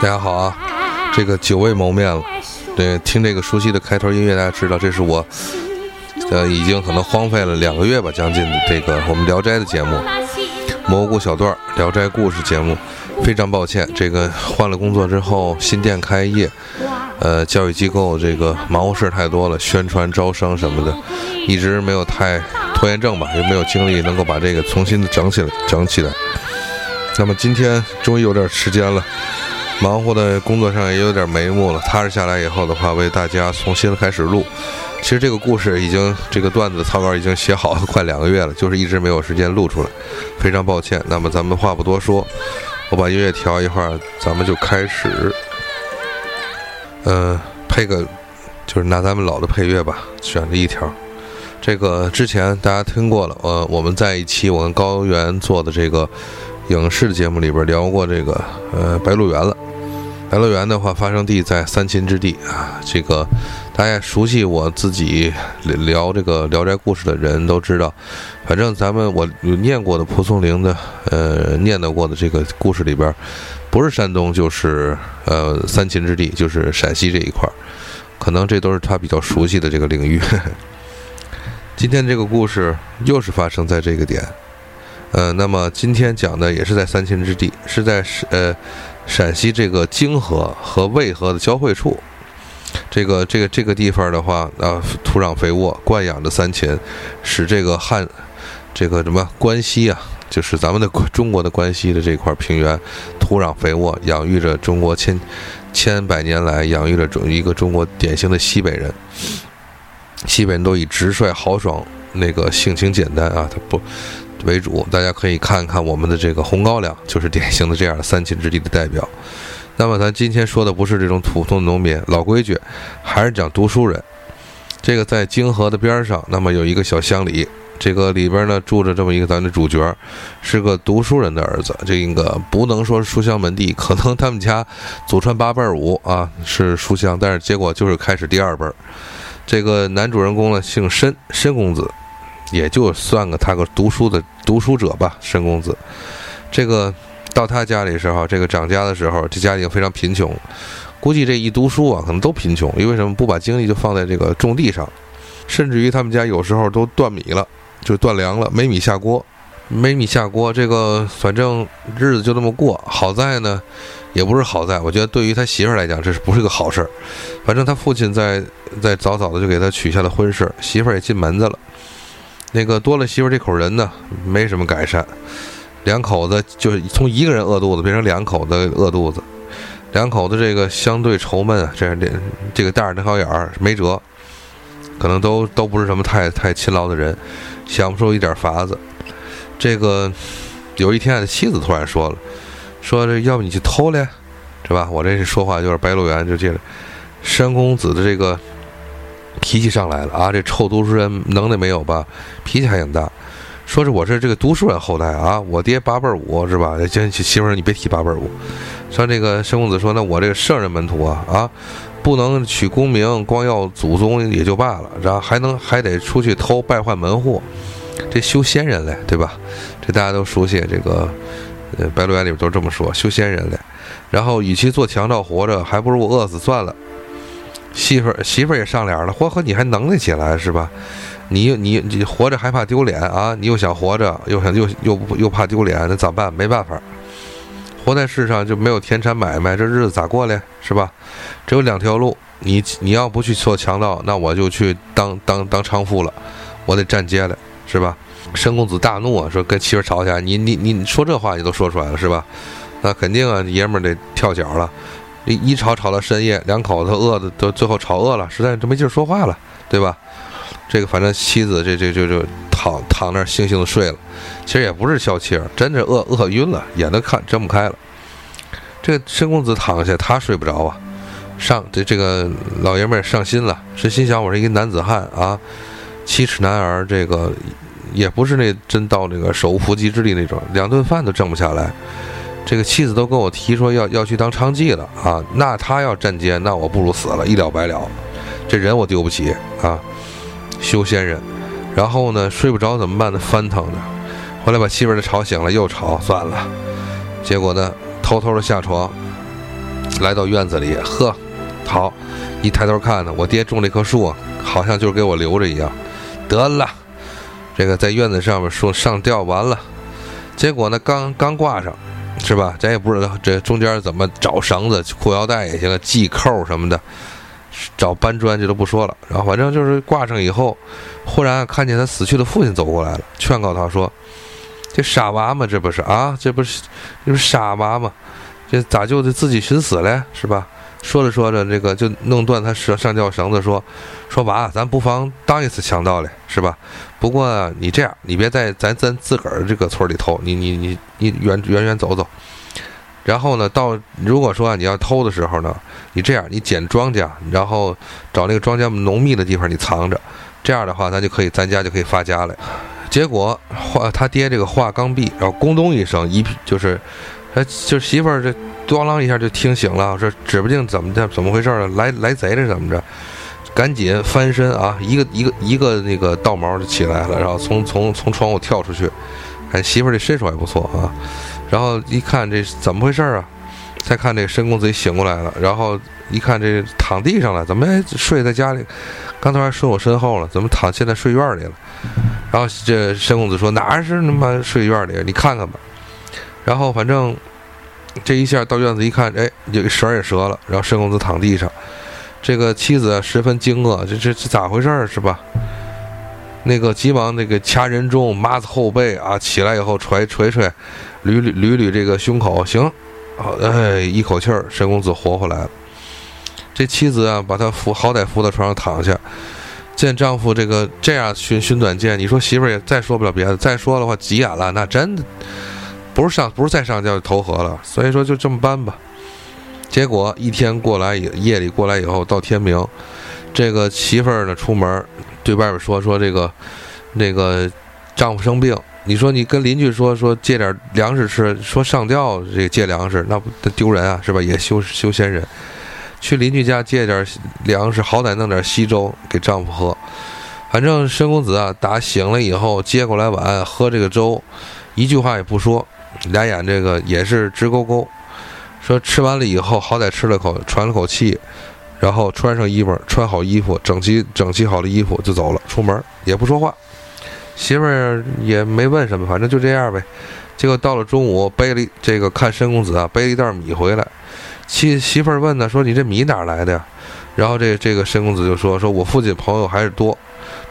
大家好啊，这个久未谋面了。对，听这个熟悉的开头音乐，大家知道这是我，呃，已经可能荒废了两个月吧，将近的这个我们《聊斋》的节目，《蘑菇小段聊斋故事》节目。非常抱歉，这个换了工作之后，新店开业，呃，教育机构这个忙活事太多了，宣传招生什么的，一直没有太拖延症吧，也没有精力能够把这个重新的整起来，整起来。那么今天终于有点时间了。忙活的工作上也有点眉目了，踏实下来以后的话，为大家重新开始录。其实这个故事已经，这个段子草稿已经写好快两个月了，就是一直没有时间录出来，非常抱歉。那么咱们话不多说，我把音乐调一会儿，咱们就开始。嗯，配个，就是拿咱们老的配乐吧，选了一条。这个之前大家听过了，呃，我们在一期我跟高原做的这个影视节目里边聊过这个，呃，白鹿原了。白鹿原的话，发生地在三秦之地啊。这个大家熟悉我自己聊这个《聊斋故事》的人都知道，反正咱们我有念过的蒲松龄的，呃，念叨过的这个故事里边，不是山东就是呃三秦之地，就是陕西这一块儿，可能这都是他比较熟悉的这个领域。今天这个故事又是发生在这个点，呃，那么今天讲的也是在三秦之地，是在是呃。陕西这个泾河和渭河的交汇处，这个这个这个地方的话，啊，土壤肥沃，惯养着三秦，使这个汉，这个什么关西啊，就是咱们的中国的关西的这块平原，土壤肥沃，养育着中国千千百年来养育了中一个中国典型的西北人。西北人都以直率豪爽，那个性情简单啊，他不。为主，大家可以看看我们的这个红高粱，就是典型的这样的三秦之地的代表。那么咱今天说的不是这种普通农民，老规矩，还是讲读书人。这个在泾河的边上，那么有一个小乡里，这个里边呢住着这么一个咱的主角，是个读书人的儿子。这个不能说书香门第，可能他们家祖传八辈儿五啊是书香，但是结果就是开始第二辈儿。这个男主人公呢姓申，申公子。也就算个他个读书的读书者吧，申公子。这个到他家里时候，这个长家的时候，这家里非常贫穷。估计这一读书啊，可能都贫穷，因为什么？不把精力就放在这个种地上，甚至于他们家有时候都断米了，就断粮了，没米下锅，没米下锅。这个反正日子就这么过。好在呢，也不是好在，我觉得对于他媳妇来讲，这是不是个好事儿？反正他父亲在在早早的就给他取下了婚事，媳妇儿也进门子了。那个多了媳妇这口人呢，没什么改善，两口子就是从一个人饿肚子变成两口子饿肚子，两口子这个相对愁闷啊，这这这个大眼瞪小眼儿没辙，可能都都不是什么太太勤劳的人，想不出一点法子。这个有一天，妻子突然说了，说这要不你去偷来，是吧？我这说话就是白鹿原就接着，申公子的这个。脾气上来了啊！这臭读书人能耐没有吧？脾气还挺大，说是我是这个读书人后代啊，我爹八辈五是吧？这媳妇儿你别提八辈五。像这个申公子说，那我这个圣人门徒啊啊，不能取功名，光要祖宗也就罢了，然后还能还得出去偷败坏门户，这修仙人嘞，对吧？这大家都熟悉，这个呃《白鹿原》里边都这么说，修仙人嘞。然后与其做强盗活着，还不如我饿死算了。媳妇儿媳妇儿也上脸了，嚯呵，你还能耐起来是吧？你你你活着还怕丢脸啊？你又想活着，又想又又又怕丢脸，那咋办？没办法，活在世上就没有田产买卖，这日子咋过嘞？是吧？只有两条路，你你要不去做强盗，那我就去当当当娼妇了，我得站街了，是吧？申公子大怒啊，说跟媳妇儿吵起来，你你你说这话你都说出来了是吧？那肯定啊，爷们儿得跳脚了。一一吵吵到深夜，两口子饿的都最后吵饿了，实在都没劲说话了，对吧？这个反正妻子这这就就躺躺那儿悻悻的睡了，其实也不是消气儿，真是饿饿晕了，眼都看睁不开了。这个申公子躺下，他睡不着啊，上这这个老爷们儿上心了，是心想我是一男子汉啊，七尺男儿，这个也不是那真到那个手无缚鸡之力那种，两顿饭都挣不下来。这个妻子都跟我提说要要去当娼妓了啊，那他要站街，那我不如死了，一了百了。这人我丢不起啊，修仙人。然后呢，睡不着怎么办呢？翻腾着。后来把媳妇儿吵醒了，又吵，算了。结果呢，偷偷的下床，来到院子里，呵，好，一抬头看呢，我爹种了一棵树，好像就是给我留着一样。得了，这个在院子上面说上吊完了，结果呢，刚刚挂上，是吧？咱也不知道这中间怎么找绳子、裤腰带也行，系扣什么的，找搬砖这都不说了。然后反正就是挂上以后，忽然看见他死去的父亲走过来了，劝告他说：“这傻娃嘛，这不是啊？这不是这不是傻娃嘛？这咋就得自己寻死嘞？是吧？”说着说着，这个就弄断他上上吊绳子，说：“说娃，咱不妨当一次强盗嘞，是吧？不过你这样，你别在咱咱自个儿这个村里偷，你你你你远远远走走。然后呢，到如果说你要偷的时候呢，你这样，你捡庄稼，然后找那个庄稼浓密的地方你藏着，这样的话，咱就可以咱家就可以发家了。结果话他爹这个话刚毕，然后咣咚一声，一就是，他就媳妇儿这。”咣啷一下就听醒了，说指不定怎么的，怎么回事儿来来贼了怎么着？赶紧翻身啊，一个一个一个那个倒毛就起来了，然后从从从窗户跳出去。看媳妇儿这身手还不错啊，然后一看这怎么回事啊？再看这申公子醒过来了，然后一看这躺地上了，怎么睡在家里？刚才还睡我身后了，怎么躺现在睡院里了？然后这申公子说哪是他妈睡院里？你看看吧。然后反正。这一下到院子一看，哎，这个绳也折了。然后申公子躺地上，这个妻子十分惊愕，这这这咋回事儿是吧？那个急忙那个掐人中，抹子后背啊，起来以后捶捶捶，捋捋捋捋这个胸口，行，好，哎，一口气儿，申公子活回来了。这妻子啊，把他扶，好歹扶到床上躺下，见丈夫这个这样寻寻短见，你说媳妇儿也再说不了别的，再说的话急眼了，那真的。不是上，不是再上吊就投河了，所以说就这么搬吧。结果一天过来，夜里过来以后，到天明，这个媳妇儿呢出门，对外边说说这个，那个丈夫生病。你说你跟邻居说说借点粮食吃，说上吊这个借粮食，那不丢人啊，是吧？也修修仙人，去邻居家借点粮食，好歹弄点稀粥给丈夫喝。反正申公子啊，打醒了以后接过来碗喝这个粥，一句话也不说。俩眼这个也是直勾勾，说吃完了以后，好歹吃了口，喘了口气，然后穿上衣服，穿好衣服，整齐整齐好了衣服就走了，出门也不说话，媳妇儿也没问什么，反正就这样呗。结果到了中午，背了这个看申公子啊，背了一袋米回来，妻媳妇儿问他说：“你这米哪来的呀？”然后这这个申公子就说：“说我父亲朋友还是多，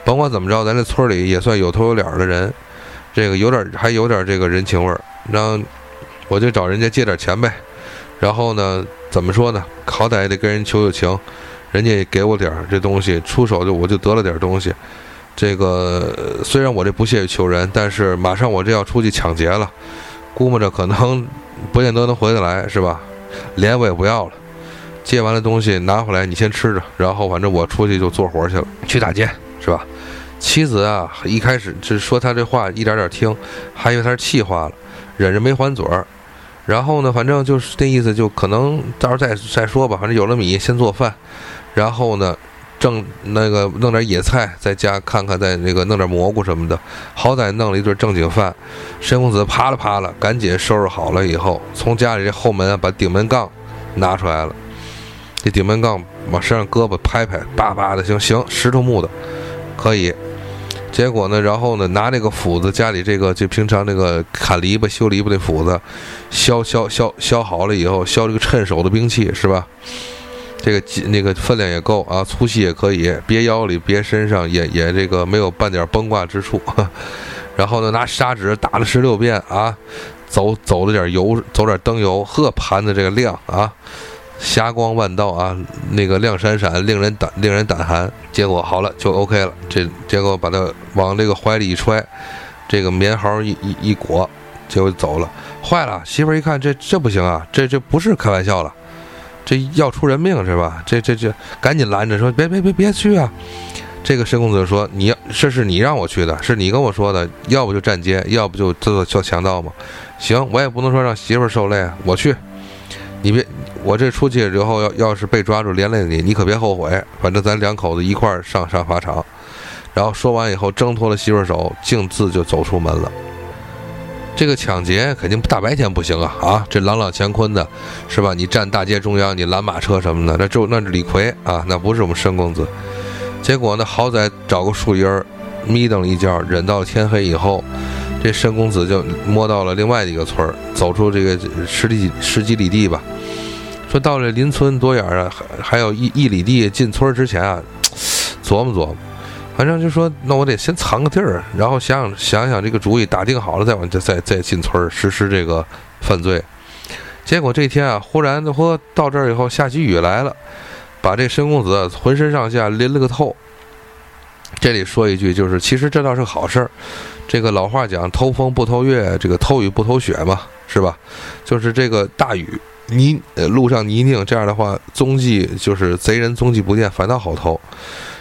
甭管怎么着，咱这村里也算有头有脸的人，这个有点还有点这个人情味儿。”然后我就找人家借点钱呗，然后呢，怎么说呢？好歹也得跟人求求情，人家也给我点儿这东西，出手就我就得了点东西。这个虽然我这不屑于求人，但是马上我这要出去抢劫了，估摸着可能不见得能回得来，是吧？脸我也不要了，借完了东西拿回来，你先吃着，然后反正我出去就做活去了，去打劫，是吧？妻子啊，一开始就说他这话一点点听，还以为他是气话了。忍着没还嘴儿，然后呢，反正就是那意思，就可能到时候再再说吧。反正有了米，先做饭，然后呢，正那个弄点野菜在家看看，再那个弄点蘑菇什么的，好歹弄了一顿正经饭。申公子啪啦啪啦，赶紧收拾好了以后，从家里这后门啊把顶门杠拿出来了。这顶门杠往身上胳膊拍拍，叭叭的，行行，石头木的，可以。结果呢，然后呢，拿那个斧子，家里这个就平常那个砍篱笆、修篱笆的斧子，削削削削好了以后，削这个趁手的兵器是吧？这个那个分量也够啊，粗细也可以，别腰里，别身上，也也这个没有半点崩挂之处。然后呢，拿砂纸打了十六遍啊，走走了点油，走点灯油，呵，盘子这个亮啊。霞光万道啊，那个亮闪闪，令人胆令人胆寒。结果好了，就 OK 了。这结果把他往这个怀里一揣，这个棉袄一一一裹，结果走了。坏了，媳妇儿一看，这这不行啊，这这不是开玩笑了，这要出人命是吧？这这这，赶紧拦着说，别别别别去啊！这个申公子说，你要这是你让我去的，是你跟我说的，要不就站街，要不就做做强盗嘛。行，我也不能说让媳妇儿受累，我去。你别，我这出去之后要要是被抓住连累你，你可别后悔。反正咱两口子一块儿上上法场。然后说完以后，挣脱了媳妇手，径自就走出门了。这个抢劫肯定大白天不行啊啊！这朗朗乾坤的，是吧？你站大街中央，你拦马车什么的，那就那是李逵啊，那不是我们申公子。结果呢，好歹找个树荫儿，眯瞪了一觉，忍到天黑以后，这申公子就摸到了另外一个村儿，走出这个十几十几里地吧。说到了邻村多远啊？还还有一一里地进村之前啊，琢磨琢磨。反正就说，那我得先藏个地儿，然后想想想想这个主意，打定好了再往再再再进村实施这个犯罪。结果这天啊，忽然的说到这儿以后下起雨来了，把这申公子浑身上下淋了个透。这里说一句，就是其实这倒是好事儿。这个老话讲，偷风不偷月，这个偷雨不偷雪嘛，是吧？就是这个大雨泥路上泥泞，这样的话踪迹就是贼人踪迹不见，反倒好偷。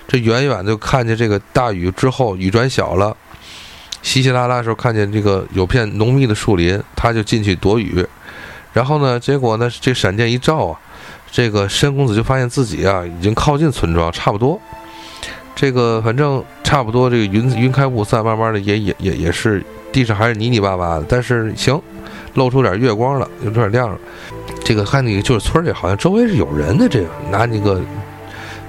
这远远就看见这个大雨之后，雨转小了，稀稀拉拉的时候看见这个有片浓密的树林，他就进去躲雨。然后呢，结果呢，这闪电一照啊，这个申公子就发现自己啊已经靠近村庄，差不多。这个反正差不多，这个云云开雾散，慢慢的也也也也是地上还是泥泥巴巴的，但是行，露出点月光了，有点亮了。这个看那个就是村里好像周围是有人的，这个拿那个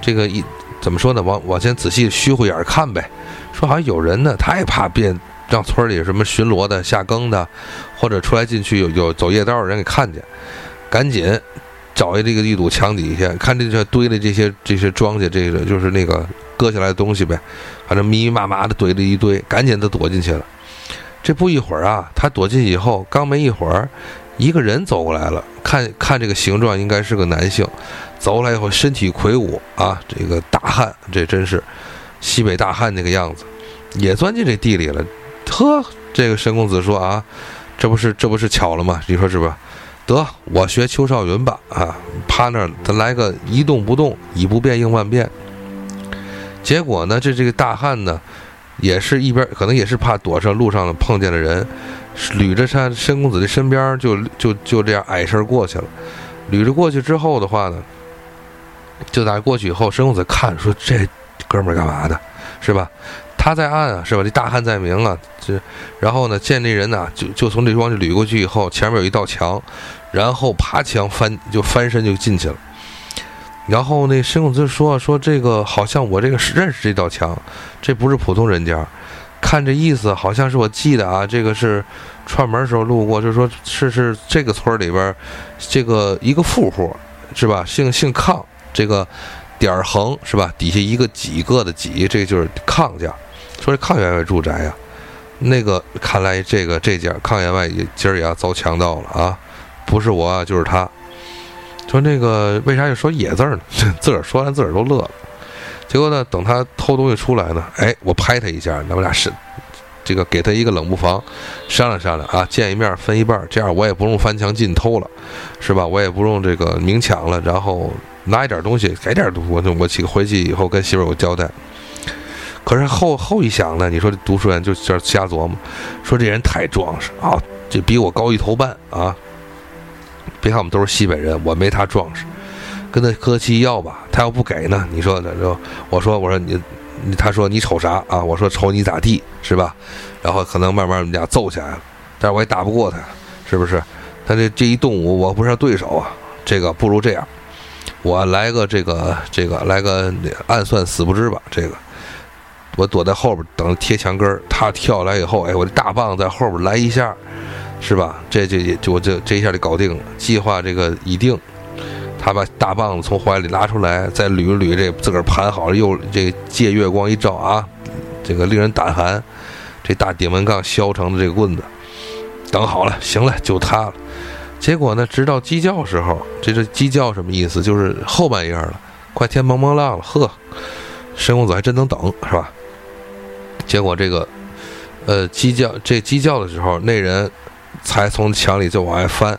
这个一。怎么说呢？往往前仔细虚乎眼看呗，说好像有人呢，他也怕变让村里什么巡逻的、下更的，或者出来进去有有走夜道的人给看见，赶紧找一这个一堵墙底下，看这这堆的这些这些庄稼，这个就是那个割下来的东西呗，反正密密麻麻的堆了一堆，赶紧都躲进去了。这不一会儿啊，他躲进去以后，刚没一会儿，一个人走过来了，看看这个形状，应该是个男性。走过来以后，身体魁梧啊，这个大汉，这真是西北大汉那个样子，也钻进这地里了。呵，这个申公子说啊，这不是这不是巧了吗？你说是吧？得，我学邱少云吧，啊，趴那儿，咱来个一动不动，以不变应万变。结果呢，这这个大汉呢，也是一边可能也是怕躲上路上碰见了人，捋着他申公子的身边，就就就这样矮身过去了。捋着过去之后的话呢。就在过去以后，申公子看说：“这哥们儿干嘛的，是吧？他在暗啊，是吧？这大汉在明啊。这然后呢，见这人呢，就就从这方就捋过去以后，前面有一道墙，然后爬墙翻就翻身就进去了。然后那申公子说：说这个好像我这个是认识这道墙，这不是普通人家。看这意思，好像是我记得啊，这个是串门时候路过，就说是是这个村里边这个一个富户，是吧？姓姓康。”这个点儿横是吧？底下一个几个的几，这就是康家。说这康员外住宅呀，那个看来这个这家康员外也今儿也要遭强盗了啊！不是我就是他。说那个为啥要说野字呢？自个儿说完自个儿都乐了。结果呢，等他偷东西出来呢，哎，我拍他一下，咱们俩是这个给他一个冷不防，商量商量啊，见一面分一半，这样我也不用翻墙进偷了，是吧？我也不用这个明抢了，然后。拿一点东西，给点东西，我我去回去以后跟媳妇儿有交代。可是后后一想呢，你说这读书人就就瞎琢磨，说这人太壮实啊，这比我高一头半啊。别看我们都是西北人，我没他壮实。跟他客气要吧，他要不给呢？你说呢就我说我说你，他说你瞅啥啊？我说瞅你咋地是吧？然后可能慢慢我们俩揍起来了，但是我也打不过他，是不是？他这这一动武，我不是对手啊。这个不如这样。我来个这个这个来个暗算死不知吧？这个我躲在后边等贴墙根儿，他跳来以后，哎，我这大棒在后边来一下，是吧？这就也就我这这一下就搞定了。计划这个已定，他把大棒子从怀里拿出来，再捋捋这自个儿盘好了，又这借月光一照啊，这个令人胆寒。这大顶门杠削成的这个棍子，等好了，行了，就他了。结果呢？直到鸡叫时候，这这鸡叫什么意思？就是后半夜了，快天蒙蒙亮了。呵，申公子还真能等，是吧？结果这个，呃，鸡叫这鸡叫的时候，那人才从墙里就往外翻。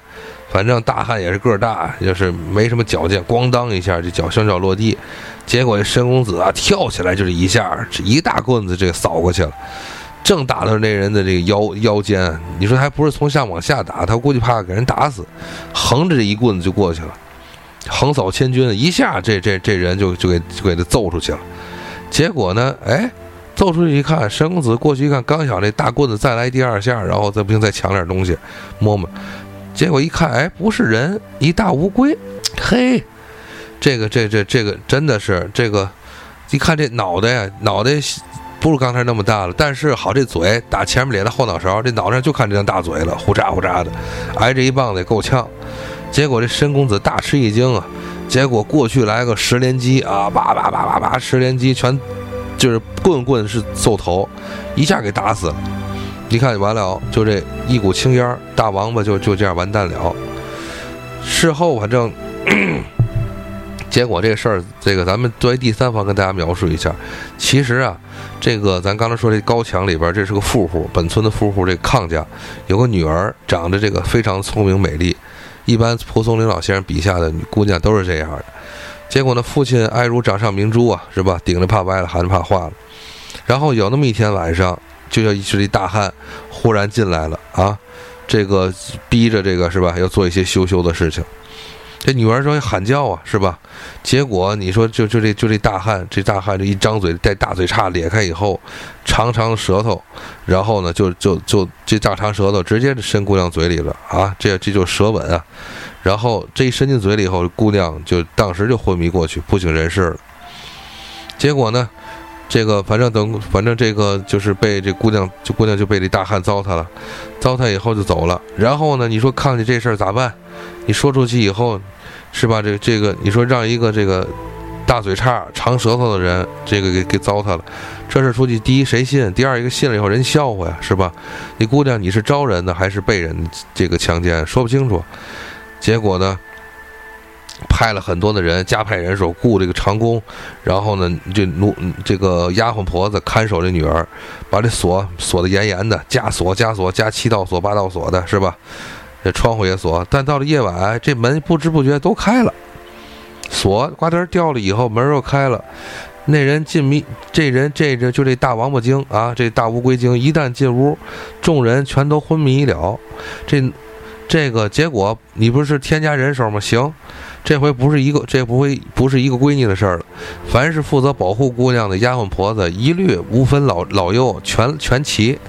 反正大汉也是个儿大，就是没什么矫健，咣当一下，这脚双脚落地。结果这申公子啊，跳起来就是一下，这一大棍子这扫过去了。正打到那人的这个腰腰间，你说还不是从上往下打，他估计怕给人打死，横着这一棍子就过去了，横扫千军，一下这这这人就就给就给他揍出去了。结果呢，哎，走出去一看，申公子过去一看，刚想这大棍子再来第二下，然后再不行再抢点东西摸摸，结果一看，哎，不是人，一大乌龟，嘿，这个这这这个真的是这个，一看这脑袋呀，脑袋不如刚才那么大了，但是好这嘴打前面咧的后脑勺，这脑袋上就看这张大嘴了，呼喳呼喳的，挨这一棒子也够呛。结果这申公子大吃一惊啊！结果过去来个十连击啊，叭叭叭叭叭，十连击全就是棍棍是揍头，一下给打死了。你看完了，就这一股青烟，大王八就就这样完蛋了。事后反正，结果这事儿，这个咱们作为第三方跟大家描述一下。其实啊，这个咱刚才说这高墙里边，这是个富户，本村的富户，这康家有个女儿，长得这个非常聪明美丽。一般蒲松龄老先生笔下的女姑娘都是这样的，结果呢，父亲爱如掌上明珠啊，是吧？顶着怕歪了，含着怕化了。然后有那么一天晚上，就叫一群大汉忽然进来了啊，这个逼着这个是吧，要做一些羞羞的事情。这女儿说喊叫啊，是吧？结果你说就就这就这大汉，这大汉这一张嘴带大嘴叉咧开以后，长长舌头，然后呢就就就这大长舌头直接伸姑娘嘴里了啊！这这就舌吻啊！然后这一伸进嘴里以后，姑娘就当时就昏迷过去，不省人事了。结果呢，这个反正等反正这个就是被这姑娘就姑娘就被这大汉糟蹋了，糟蹋以后就走了。然后呢，你说看见这事儿咋办？你说出去以后，是吧？这这个，你说让一个这个大嘴叉、长舌头的人，这个给给糟蹋了，这事出去，第一谁信？第二一个信了以后人笑话呀，是吧？你姑娘你是招人的还是被人这个强奸？说不清楚。结果呢，派了很多的人，加派人手雇这个长工，然后呢，这奴这个丫鬟婆子看守这女儿，把这锁锁得严严的，加锁加锁加七道锁八道锁的，是吧？这窗户也锁，但到了夜晚，这门不知不觉都开了，锁呱嗒掉了以后，门又开了。那人进迷，这人这这就这大王八精啊，这大乌龟精一旦进屋，众人全都昏迷了。这这个结果，你不是添加人手吗？行，这回不是一个，这不会不是一个闺女的事儿了。凡是负责保护姑娘的丫鬟婆子，一律无分老老幼，全全齐，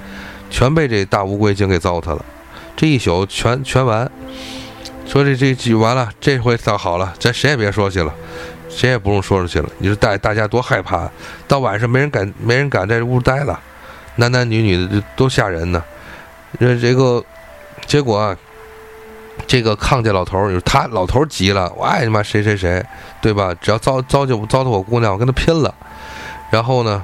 全被这大乌龟精给糟蹋了。这一宿全全完，说这这句完了，这回倒好了，咱谁也别说去了，谁也不用说出去了。你说大大家多害怕，到晚上没人敢没人敢在这屋待了，男男女女的多吓人呢。这这个结果啊，这个康家老头儿，他老头儿急了，我爱他妈谁谁谁，对吧？只要糟糟就糟蹋我姑娘，我跟他拼了。然后呢，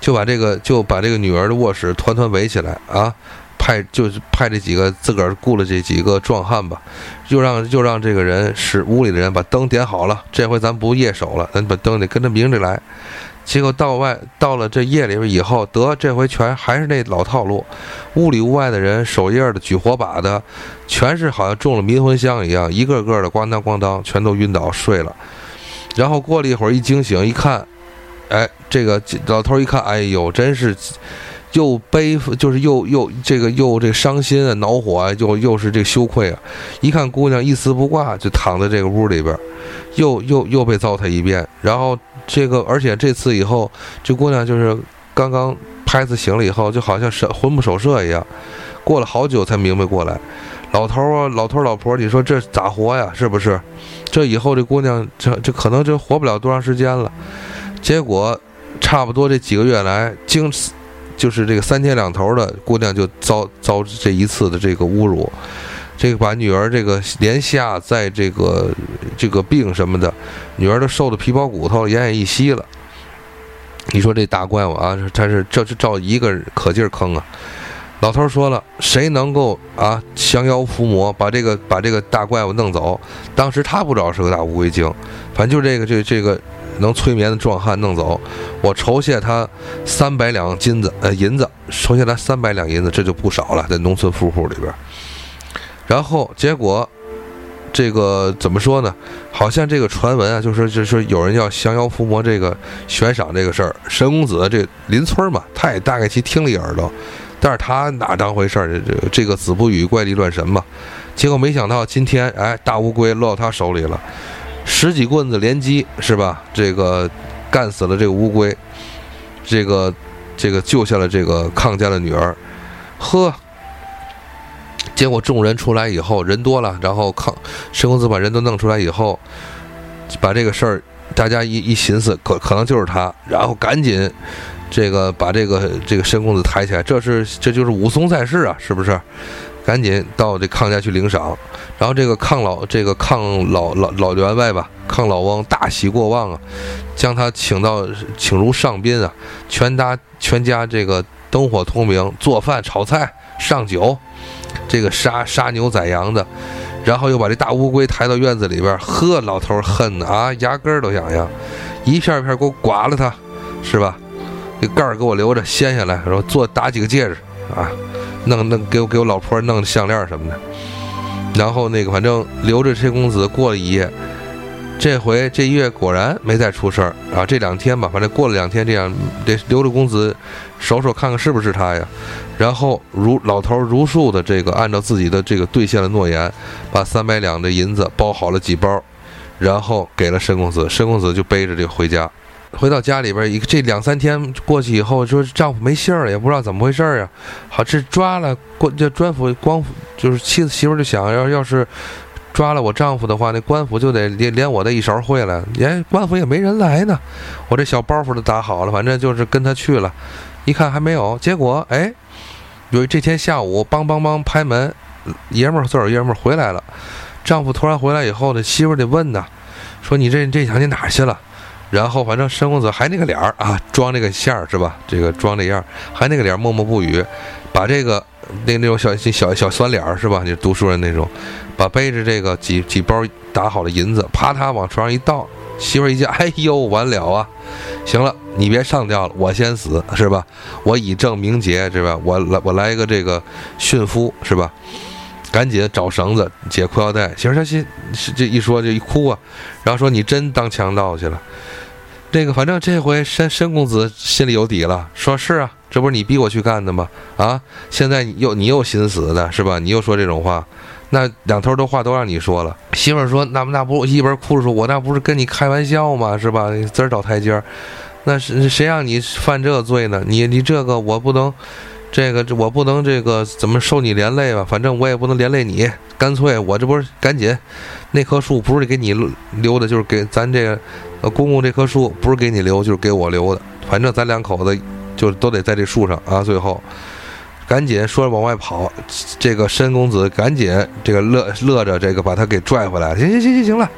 就把这个就把这个女儿的卧室团团围起来啊。派就是派这几个自个儿雇了这几个壮汉吧，又让又让这个人使屋里的人把灯点好了。这回咱不夜守了，咱把灯得跟着明着来。结果到外到了这夜里边以后，得这回全还是那老套路，屋里屋外的人守夜的举火把的，全是好像中了迷魂香一样，一个个的咣当咣当全都晕倒睡了。然后过了一会儿一惊醒一看，哎，这个老头一看，哎呦，真是。又悲，就是又又这个又这伤心啊，恼火啊，又又是这羞愧啊！一看姑娘一丝不挂，就躺在这个屋里边，又又又被糟蹋一遍。然后这个，而且这次以后，这姑娘就是刚刚拍子醒了以后，就好像是魂不守舍一样，过了好久才明白过来。老头啊，老头老婆，你说这咋活呀？是不是？这以后这姑娘这这可能就活不了多长时间了。结果差不多这几个月来，经。就是这个三天两头的姑娘就遭遭这一次的这个侮辱，这个把女儿这个连下在这个这个病什么的，女儿都瘦的皮包骨头，奄奄一息了。你说这大怪物啊，他是这这照一个可劲儿坑啊！老头说了，谁能够啊降妖伏魔，把这个把这个大怪物弄走？当时他不知道是个大乌龟精，反正就这个这这个。能催眠的壮汉弄走，我酬谢他三百两金子，呃，银子，酬谢他三百两银子，这就不少了，在农村富户里边。然后结果，这个怎么说呢？好像这个传闻啊，就是就是有人要降妖伏魔，这个悬赏这个事儿。神公子这邻村嘛，他也大概其听了一耳朵，但是他哪当回事儿？这这个子不语怪力乱神嘛。结果没想到今天，哎，大乌龟落到他手里了。十几棍子连击是吧？这个干死了这个乌龟，这个这个救下了这个康家的女儿。呵，结果众人出来以后，人多了，然后康申公子把人都弄出来以后，把这个事儿大家一一寻思，可可能就是他，然后赶紧这个把这个这个申公子抬起来，这是这就是武松在世啊，是不是？赶紧到这康家去领赏，然后这个康老这个康老老老员外吧，康老翁大喜过望啊，将他请到请如上宾啊，全家全家这个灯火通明，做饭炒菜上酒，这个杀杀牛宰羊的，然后又把这大乌龟抬到院子里边，呵，老头恨啊，牙根儿都痒痒，一片片给我刮了它，是吧？这盖儿给我留着，掀下来，然后做打几个戒指啊。弄弄给我给我老婆弄项链什么的，然后那个反正留着这公子过了一夜，这回这月果然没再出事儿啊。这两天吧，反正过了两天这样，得留着公子守守看看是不是他呀。然后如老头如数的这个按照自己的这个兑现了诺言，把三百两的银子包好了几包，然后给了申公子，申公子就背着这个回家。回到家里边，一这两三天过去以后，说丈夫没信儿了，也不知道怎么回事儿啊。好，这抓了官这专府官府就是妻子媳妇就想要要是抓了我丈夫的话，那官府就得连连我的一勺烩了。连官府也没人来呢，我这小包袱都打好了，反正就是跟他去了。一看还没有，结果哎，有这天下午，梆梆梆拍门，爷们儿自个儿爷们儿回来了。丈夫突然回来以后，那媳妇得问呐，说你这这两天哪去了？然后反正申公子还那个脸儿啊，装那个馅儿是吧？这个装那样，还那个脸默默不语，把这个那那种小小小酸脸儿是吧？你读书人那种，把背着这个几几包打好的银子，啪嗒往床上一倒，媳妇儿一见，哎呦完了啊！行了，你别上吊了，我先死是吧？我以正名节是吧？我来我来一个这个驯夫是吧？赶紧找绳子解裤腰带，媳妇儿心这一说就一哭啊，然后说你真当强盗去了。这个反正这回申申公子心里有底了，说是啊，这不是你逼我去干的吗？啊，现在你又你又心死的是吧？你又说这种话，那两头的话都让你说了。媳妇儿说那那不一边哭着说，我那不是跟你开玩笑吗？是吧？自儿找台阶儿，那是谁让你犯这个罪呢？你你这个我不能，这个我不能这个怎么受你连累吧？反正我也不能连累你，干脆我这不是赶紧，那棵树不是给你留的，就是给咱这个。公公这棵树不是给你留，就是给我留的。反正咱两口子就都得在这树上啊。最后，赶紧说着往外跑，这个申公子赶紧这个乐乐着，这个把他给拽回来。行行行行行了，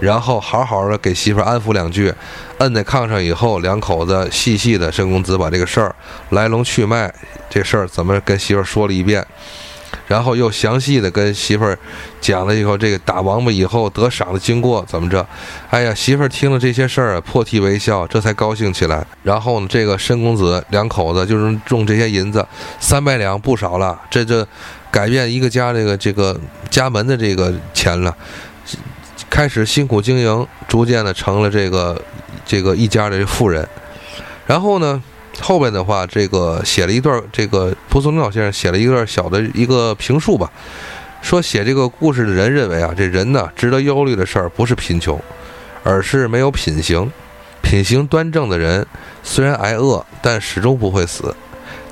然后好好的给媳妇安抚两句，摁在炕上以后，两口子细细的，申公子把这个事儿来龙去脉，这事儿怎么跟媳妇说了一遍。然后又详细的跟媳妇儿讲了以后，这个打王八以后得赏的经过怎么着？哎呀，媳妇儿听了这些事儿啊，破涕为笑，这才高兴起来。然后呢，这个申公子两口子就是用这些银子，三百两不少了，这这改变一个家这个这个家门的这个钱了，开始辛苦经营，逐渐的成了这个这个一家的富人。然后呢？后边的话，这个写了一段，这个蒲松龄老先生写了一段小的一个评述吧，说写这个故事的人认为啊，这人呢值得忧虑的事儿不是贫穷，而是没有品行。品行端正的人虽然挨饿，但始终不会死；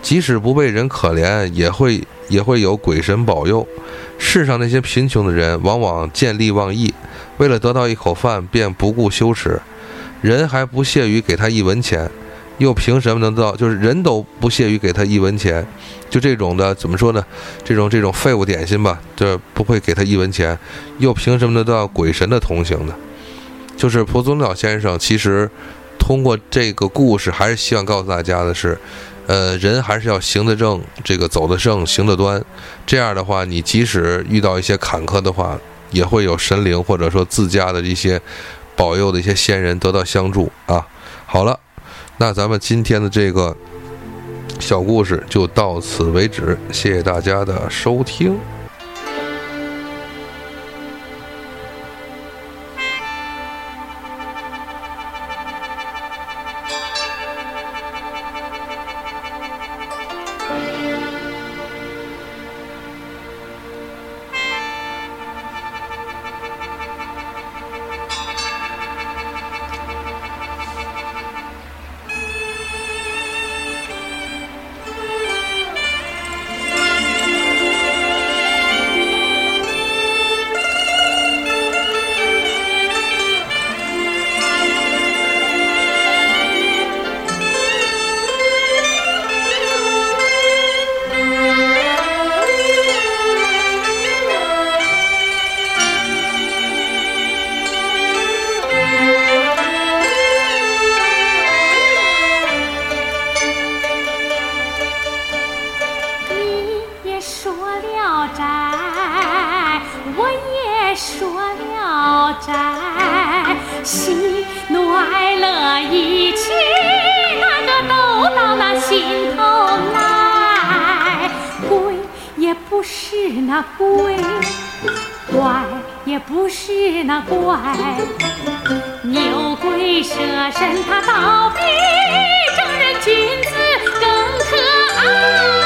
即使不被人可怜，也会也会有鬼神保佑。世上那些贫穷的人，往往见利忘义，为了得到一口饭，便不顾羞耻，人还不屑于给他一文钱。又凭什么能得到？就是人都不屑于给他一文钱，就这种的怎么说呢？这种这种废物点心吧，这不会给他一文钱，又凭什么能得到鬼神的同情呢？就是蒲松龄先生其实通过这个故事，还是希望告诉大家的是，呃，人还是要行得正，这个走得正，行得端。这样的话，你即使遇到一些坎坷的话，也会有神灵或者说自家的一些保佑的一些仙人得到相助啊。好了。那咱们今天的这个小故事就到此为止，谢谢大家的收听。豪宅喜怒哀乐一起那个都到那心头来鬼也不是那鬼怪也不是那怪牛鬼蛇神他倒比正人君子更可爱。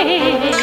Hey, hey, hey.